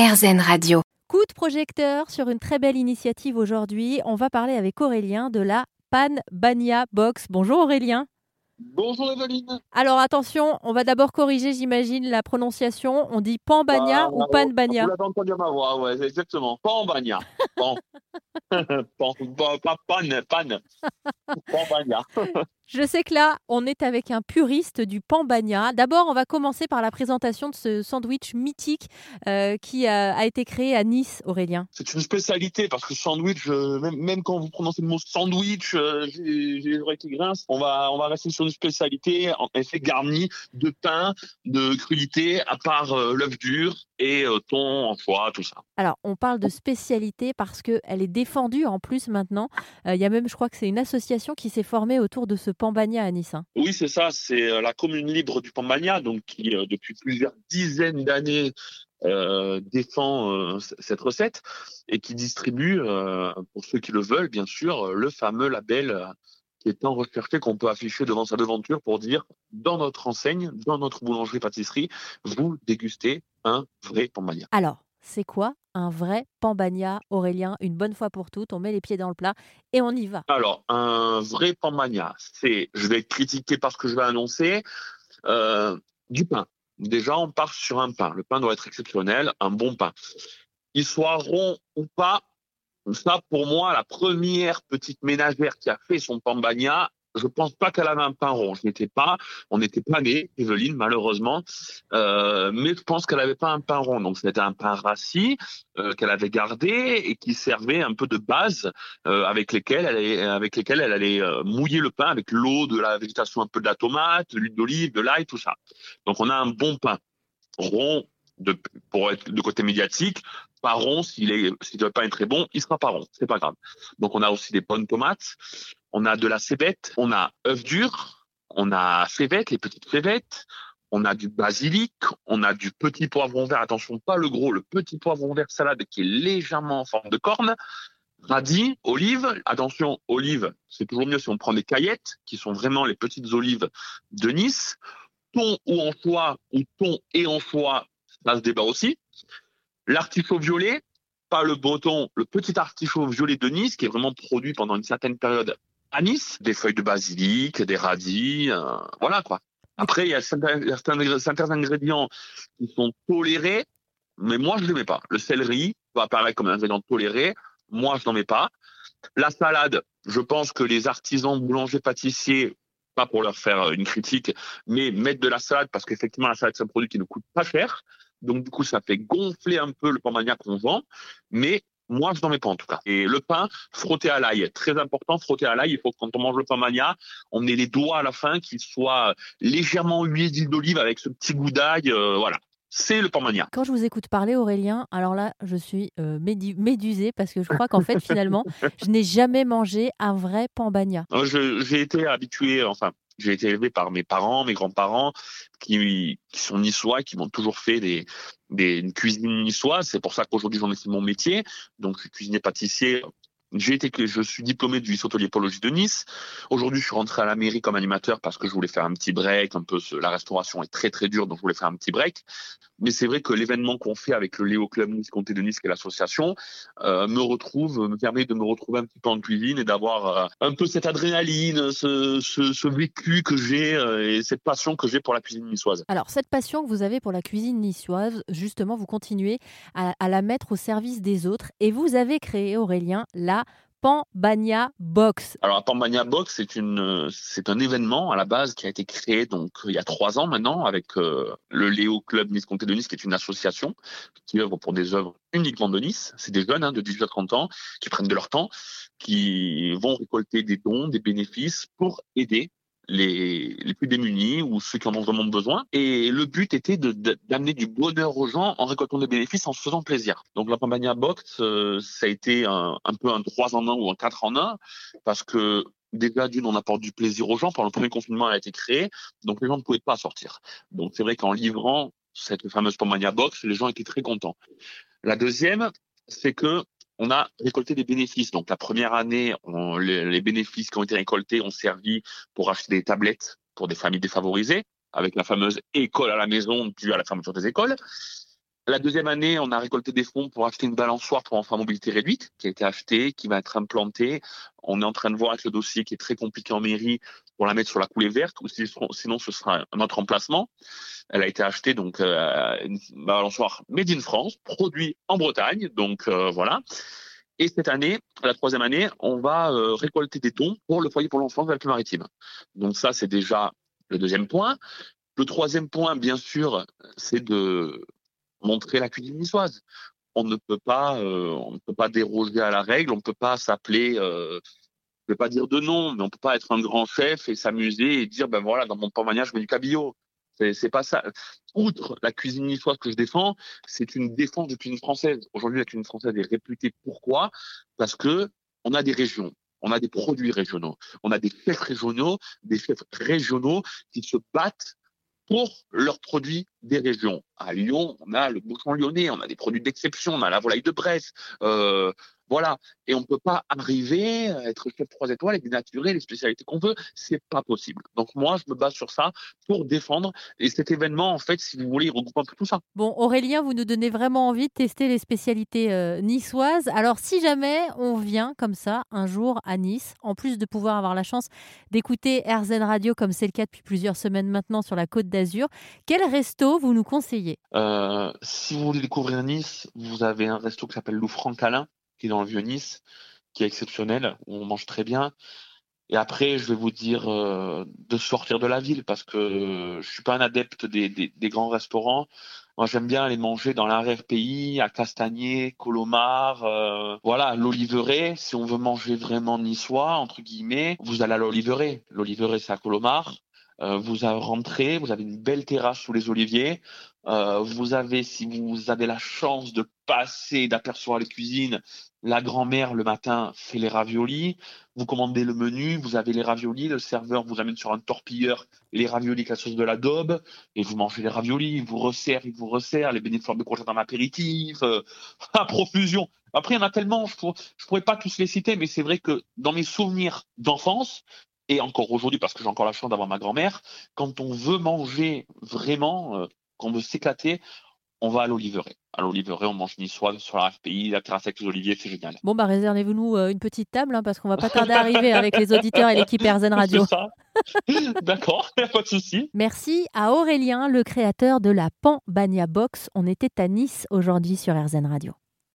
RZN Radio. Coup de projecteur sur une très belle initiative aujourd'hui. On va parler avec Aurélien de la Pan Banya Box. Bonjour Aurélien. Bonjour Eveline. Alors attention, on va d'abord corriger, j'imagine, la prononciation. On dit Pambagna Bah, ou Panbagna Vous l'avez entendu ma voix, ouais, c'est exactement. Pambagna. Pan. pan. Pas pas pan, pan. Pambagna. Je sais que là, on est avec un puriste du Pambagna. D'abord, on va commencer par la présentation de ce sandwich mythique euh, qui a, a été créé à Nice, Aurélien. C'est une spécialité parce que sandwich, euh, même, même quand vous prononcez le mot sandwich, euh, j'ai les oreilles qui grincent. On va, on va rester sur une spécialité en effet garnie de pain, de crudités, à part l'œuf dur et thon, foie, tout ça. Alors, on parle de spécialité parce qu'elle est défendue en plus maintenant. Il y a même, je crois que c'est une association qui s'est formée autour de ce Pambagna à Nice. hein. Oui, c'est ça. C'est euh, la commune libre du Pambagna, donc qui euh, depuis plusieurs dizaines d'années euh, défend euh, cette recette et qui distribue, euh, pour ceux qui le veulent, bien sûr, le fameux label qui est tant recherché qu'on peut afficher devant sa devanture pour dire dans notre enseigne, dans notre boulangerie-pâtisserie, vous dégustez un vrai Pambagna. Alors, c'est quoi un vrai Pambagna, Aurélien Une bonne fois pour toutes, on met les pieds dans le plat et on y va. Alors, un vrai Pambagna, c'est, je vais être critiqué par ce que je vais annoncer, euh, du pain. Déjà, on part sur un pain. Le pain doit être exceptionnel, un bon pain. Qu'il soit rond ou pas, ça, pour moi, la première petite ménagère qui a fait son Pambagna, je pense pas qu'elle avait un pain. Je n'étais pas, on n'était pas nés, Evelyne, malheureusement, euh, mais je pense qu'elle avait pas un pain rond. Donc, c'était un pain rassis euh, qu'elle avait gardé et qui servait un peu de base euh, avec lesquels elle allait, avec elle allait euh, mouiller le pain avec l'eau, de la végétation, un peu de la tomate, de l'huile d'olive, de l'ail, tout ça. Donc on a un bon pain rond de, pour être de côté médiatique, pas rond s'il s'il le pain est très bon, il sera pas rond, c'est pas grave. Donc on a aussi des bonnes tomates, on a de la cébette, on a œuf dur, on a févette, les petites févettes. On a du basilic, on a du petit poivron vert, attention pas le gros, le petit poivron vert salade qui est légèrement en forme de corne, radis, olives. Attention, olives, c'est toujours mieux si on prend des caillettes, qui sont vraiment les petites olives de Nice. Thon ou anchois, ou thon et anchois, ça se débat aussi. L'artichaut violet, pas le breton, le petit artichaut violet de Nice, qui est vraiment produit pendant une certaine période à Nice. Des feuilles de basilic, des radis, euh, voilà quoi. Après, il y a certains, certains- ingrédients qui sont tolérés, mais moi, je ne les mets pas. Le céleri peut apparaître comme un ingrédient toléré. Moi, je n'en mets pas. La salade, je pense que les artisans boulangers pâtissiers, pas pour leur faire une critique, mais mettre de la salade parce qu'effectivement, la salade, c'est un produit qui ne coûte pas cher. Donc, du coup, ça fait gonfler un peu le pambagna qu'on vend. Mais moi, je n'en mets pas en tout cas. Et le pain, frotté à l'ail. Très important, frotté à l'ail. Il faut que quand on mange le pambagna, on ait les doigts à la fin qui soient légèrement huilés d'huile d'olive avec ce petit goût d'ail. euh, voilà. C'est le pambagna. Quand je vous écoute parler, Aurélien, alors là, je suis euh, médu- médusée parce que je crois qu'en fait, finalement, je n'ai jamais mangé un vrai Pambagna. Euh, J'ai été habitué, enfin, j'ai été élevé par mes parents, mes grands-parents, qui, sont niçois, qui m'ont toujours fait des, des une cuisine niçoise. C'est pour ça qu'aujourd'hui j'en ai fait mon métier. Donc, cuisinier pâtissier. J'ai été, je suis diplômé du lycée hôtelier Pologie de Nice. Aujourd'hui, je suis rentré à la mairie comme animateur parce que je voulais faire un petit break. Un peu, la restauration est très très dure, donc je voulais faire un petit break. Mais c'est vrai que l'événement qu'on fait avec le Léo Club Nice Comté de Nice, qui est l'association, euh, me retrouve, me permet de me retrouver un petit peu en cuisine et d'avoir euh, un peu cette adrénaline, ce, ce, ce vécu que j'ai euh, et cette passion que j'ai pour la cuisine niçoise. Alors, cette passion que vous avez pour la cuisine niçoise, justement, vous continuez à, à la mettre au service des autres et vous avez créé, Aurélien, la Pambagna Box. Alors, la Pambagna Box, c'est une, c'est un événement à la base qui a été créé donc il y a trois ans maintenant avec euh, le Léo Club Nice Comté de Nice, qui est une association qui œuvre pour des œuvres uniquement de Nice. C'est des jeunes hein, de 18 à 30 ans qui prennent de leur temps, qui vont récolter des dons, des bénéfices pour aider les, les plus démunis ou ceux qui en ont vraiment besoin. Et le but était d'amener du bonheur aux gens en récoltant des bénéfices, en se faisant plaisir. Donc la Pambagna Box, euh, ça a été un, un peu un 3 en 1 ou un 4 en 1 parce que déjà d'une, on apporte du plaisir aux gens. Pendant le premier confinement, elle a été créée, donc les gens ne pouvaient pas sortir. Donc c'est vrai qu'en livrant cette fameuse Pambagna Box, les gens étaient très contents. La deuxième, c'est que on a récolté des bénéfices. Donc la première année, les bénéfices qui ont été récoltés ont servi pour acheter des tablettes pour des familles défavorisées, avec la fameuse école à la maison due à la fermeture des écoles. La deuxième année, on a récolté des fonds pour acheter une balançoire pour enfants à mobilité réduite, qui a été achetée, qui va être implantée. On est en train de voir avec le dossier qui est très compliqué en mairie pour la mettre sur la coulée verte, ou sinon ce sera un autre emplacement. Elle a été achetée, donc euh, une balançoire made in France, produit en Bretagne, donc euh, voilà. Et cette année, la troisième année, on va euh, récolter des dons pour le foyer pour l'enfance de Alpes-Maritimes. Donc ça, c'est déjà le deuxième point. Le troisième point, bien sûr, c'est de montrer la cuisine niçoise. On ne peut pas, euh, on ne peut pas déroger à la règle. On ne peut pas s'appeler, euh, je vais pas dire de nom, mais on peut pas être un grand chef et s'amuser et dire ben voilà, dans mon pain je mets du cabillaud. C'est pas ça. Outre la cuisine niçoise que je défends, c'est une défense de cuisine française. Aujourd'hui, la cuisine française est réputée. Pourquoi? Parce que on a des régions, on a des produits régionaux, on a des chefs régionaux, des chefs régionaux qui se battent pour leurs produits des régions. À Lyon, on a le bouchon lyonnais, on a des produits d'exception, on a la volaille de Bresse, euh, voilà. Et on ne peut pas arriver à être chef trois étoiles et dénaturer les spécialités qu'on veut. C'est pas possible. Donc moi, je me base sur ça pour défendre. Et cet événement, en fait, si vous voulez, il regroupe un peu tout ça. Bon, Aurélien, vous nous donnez vraiment envie de tester les spécialités euh, niçoises. Alors, si jamais on vient comme ça un jour à Nice, en plus de pouvoir avoir la chance d'écouter RZN Radio comme c'est le cas depuis plusieurs semaines maintenant sur la Côte d'Azur, quel resto vous nous conseillez? Euh, Si vous voulez découvrir Nice, vous avez un resto qui s'appelle Loufran Calin qui est dans le vieux Nice, qui est exceptionnel, où on mange très bien. Et après, je vais vous dire euh, de sortir de la ville parce que euh, je suis pas un adepte des, grands restaurants. Moi, j'aime bien aller manger dans l'arrière-pays, à Castagnier, Colomar, euh, voilà, l'Oliveret. Si on veut manger vraiment niçois, entre guillemets, vous allez à l'Oliveret. L'Oliveret, c'est à Colomar. Euh, vous rentrez, vous avez une belle terrasse sous les oliviers. Euh, vous avez, si vous avez la chance de passer, d'apercevoir les cuisines, la grand-mère le matin fait les raviolis. Vous commandez le menu, vous avez les raviolis, le serveur vous amène sur un torpilleur les raviolis avec la sauce de la daube, et vous mangez les raviolis, il vous resserre, il vous resserre, les bénéfices de courgettes en apéritif, euh, à profusion. Après, il y en a tellement, je ne pourrais pas tous les citer, mais c'est vrai que dans mes souvenirs d'enfance, et encore aujourd'hui parce que j'ai encore la chance d'avoir ma grand-mère, quand on veut manger vraiment, euh, quand on veut s'éclater, on va à l'Oliveret. À l'Oliveret, on mange niçois sur la RFPI, la terrasse avec les oliviers, c'est génial. Bon, bah réservez-vous euh, une petite table hein, parce qu'on va pas tarder à arriver avec les auditeurs et l'équipe RZN Radio. D'accord, pas de souci. Merci à Aurélien, le créateur de la Pan Banya Box. On était à Nice aujourd'hui sur RZN Radio.